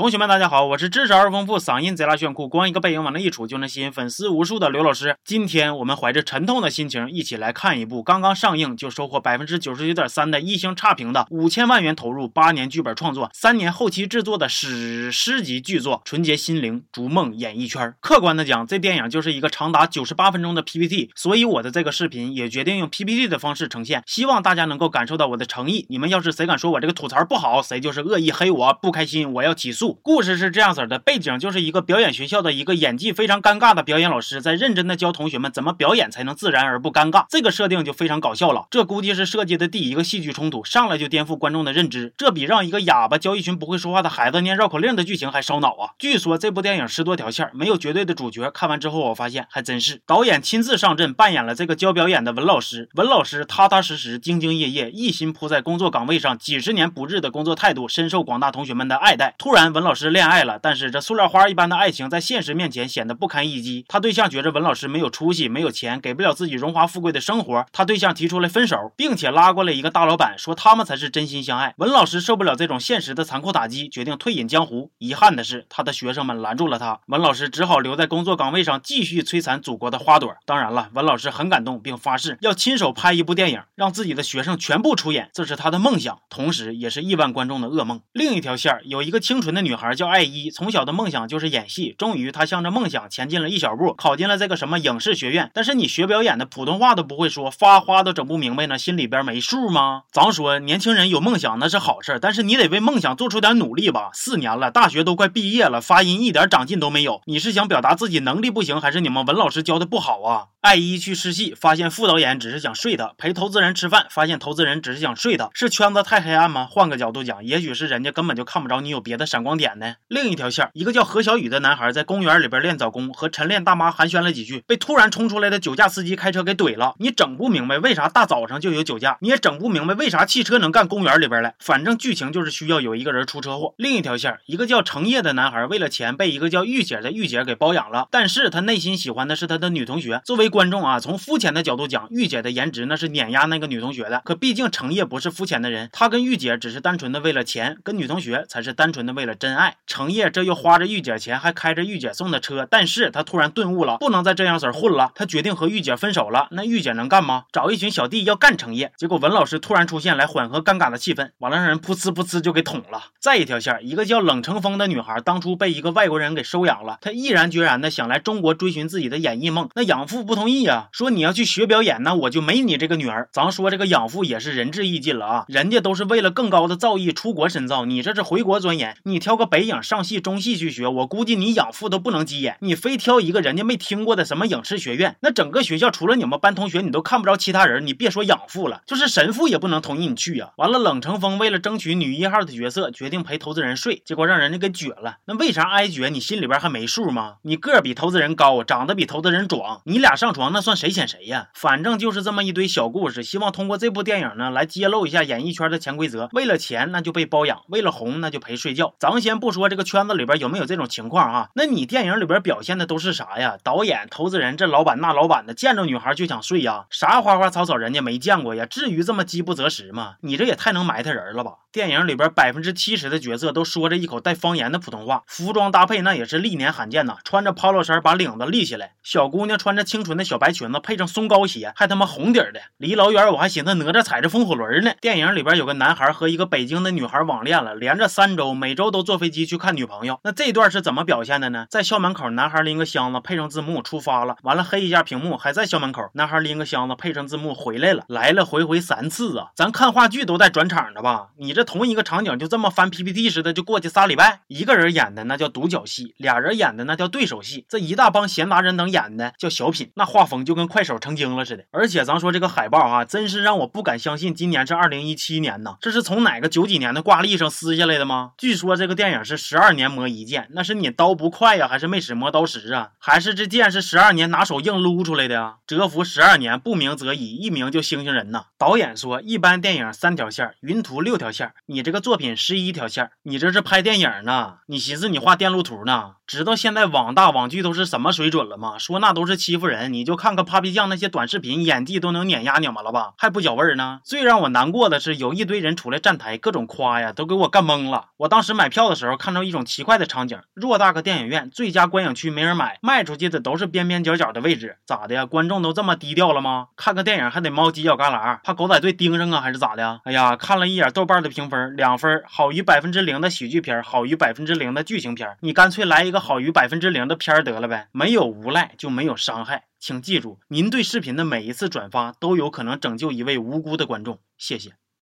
同学们，大家好，我是知识而丰富、嗓音贼拉炫酷、光一个背影往那一杵就能吸引粉丝无数的刘老师。今天我们怀着沉痛的心情，一起来看一部刚刚上映就收获百分之九十九点三的一星差评的五千万元投入、八年剧本创作、三年后期制作的史诗级巨作《纯洁心灵逐梦演艺圈》。客观的讲，这电影就是一个长达九十八分钟的 PPT，所以我的这个视频也决定用 PPT 的方式呈现，希望大家能够感受到我的诚意。你们要是谁敢说我这个吐槽不好，谁就是恶意黑我，不开心我要起诉。故事是这样子的，背景就是一个表演学校的一个演技非常尴尬的表演老师，在认真的教同学们怎么表演才能自然而不尴尬。这个设定就非常搞笑了，这估计是设计的第一个戏剧冲突，上来就颠覆观众的认知，这比让一个哑巴教一群不会说话的孩子念绕口令的剧情还烧脑啊！据说这部电影十多条线，没有绝对的主角。看完之后，我发现还真是导演亲自上阵扮演了这个教表演的文老师。文老师踏踏实实、兢兢业业，一心扑在工作岗位上，几十年不日的工作态度，深受广大同学们的爱戴。突然，文文老师恋爱了。但是这塑料花一般的爱情在现实面前显得不堪一击。他对象觉着文老师没有出息、没有钱，给不了自己荣华富贵的生活。他对象提出来分手，并且拉过来一个大老板，说他们才是真心相爱。文老师受不了这种现实的残酷打击，决定退隐江湖。遗憾的是，他的学生们拦住了他，文老师只好留在工作岗位上，继续摧残祖国的花朵。当然了，文老师很感动，并发誓要亲手拍一部电影，让自己的学生全部出演，这是他的梦想，同时也是亿万观众的噩梦。另一条线有一个清纯的女孩叫艾依。从小的梦想就是演戏，终于她向着梦想前进了一小步，考进了这个什么影视学院。但是你学表演的，普通话都不会说，发花都整不明白呢，心里边没数吗？咱说年轻人有梦想那是好事，但是你得为梦想做出点努力吧。四年了，大学都快毕业了，发音一点长进都没有。你是想表达自己能力不行，还是你们文老师教的不好啊？艾依去试戏，发现副导演只是想睡他；陪投资人吃饭，发现投资人只是想睡他。是圈子太黑暗吗？换个角度讲，也许是人家根本就看不着你有别的闪光点呢。另一条线，一个叫何小雨的男孩在公园里边练早功，和晨练大妈寒暄了几句，被突然冲出来的酒驾司机开车给怼了。你整不明白为啥大早上就有酒驾，你也整不明白为啥汽车能干公园里边来。反正剧情就是需要有一个人出车祸。另一条线，一个叫程烨的男孩为了钱被一个叫玉姐的玉姐给包养了，但是他内心喜欢的是他的女同学。作为观众啊，从肤浅的角度讲，玉姐的颜值那是碾压那个女同学的。可毕竟程烨不是肤浅的人，他跟玉姐只是单纯的为了钱，跟女同学才是单纯的为了真爱。程烨这又花着玉姐钱，还开着玉姐送的车，但是他突然顿悟了，不能再这样子混了。他决定和玉姐分手了。那玉姐能干吗？找一群小弟要干程烨。结果文老师突然出现来缓和尴尬的气氛，完了让人噗呲噗呲就给捅了。再一条线，一个叫冷成风的女孩，当初被一个外国人给收养了，她毅然决然的想来中国追寻自己的演艺梦。那养父不同同意呀，说你要去学表演，那我就没你这个女儿。咱说这个养父也是仁至义尽了啊，人家都是为了更高的造诣出国深造，你这是回国钻研。你挑个北影上戏中戏去学，我估计你养父都不能急眼。你非挑一个人家没听过的什么影视学院，那整个学校除了你们班同学，你都看不着其他人。你别说养父了，就是神父也不能同意你去呀。完了，冷成风为了争取女一号的角色，决定陪投资人睡，结果让人家给撅了。那为啥挨撅？你心里边还没数吗？你个儿比投资人高，长得比投资人壮，你俩上上床那算谁显谁呀？反正就是这么一堆小故事，希望通过这部电影呢来揭露一下演艺圈的潜规则。为了钱那就被包养，为了红那就陪睡觉。咱先不说这个圈子里边有没有这种情况啊，那你电影里边表现的都是啥呀？导演、投资人、这老板那老板的，见着女孩就想睡呀？啥花花草草人家没见过呀？至于这么饥不择食吗？你这也太能埋汰人了吧？电影里边百分之七十的角色都说着一口带方言的普通话，服装搭配那也是历年罕见呐，穿着 polo 衫把领子立起来，小姑娘穿着清纯的小白裙子，配上松糕鞋，还他妈红底儿的，离老远我还寻思哪吒踩着风火轮呢。电影里边有个男孩和一个北京的女孩网恋了，连着三周，每周都坐飞机去看女朋友。那这段是怎么表现的呢？在校门口，男孩拎个箱子，配上字幕出发了，完了黑一下屏幕，还在校门口，男孩拎个箱子，配上字幕回来了，来了回回三次啊！咱看话剧都带转场的吧？你这同一个场景就这么翻 PPT 似的就过去仨礼拜，一个人演的那叫独角戏，俩人演的那叫对手戏，这一大帮闲杂人等演的叫小品，那画风就跟快手成精了似的。而且咱说这个海报啊，真是让我不敢相信今年是二零一七年呢，这是从哪个九几年的挂历上撕下来的吗？据说这个电影是十二年磨一剑，那是你刀不快呀，还是没使磨刀石啊？还是这剑是十二年拿手硬撸出来的呀？蛰伏十二年，不鸣则已，一鸣就星星人呐。导演说，一般电影三条线，云图六条线，你这个作品十一条线，你这是拍电影呢？你寻思你画电路图呢？知道现在网大网剧都是什么水准了吗？说那都是欺负人，你你就看看 Papi 酱那些短视频，演技都能碾压你们了吧？还不脚味儿呢？最让我难过的是，有一堆人出来站台，各种夸呀，都给我干懵了。我当时买票的时候，看到一种奇怪的场景：偌大个电影院，最佳观影区没人买，卖出去的都是边边角角的位置，咋的呀？观众都这么低调了吗？看个电影还得猫犄角旮旯，怕狗仔队盯上啊，还是咋的？哎呀，看了一眼豆瓣的评分，两分，好于百分之零的喜剧片，好于百分之零的剧情片，你干脆来一个好于百分之零的片得了呗？没有无赖就没有伤害。请记住，您对视频的每一次转发都有可能拯救一位无辜的观众。谢谢。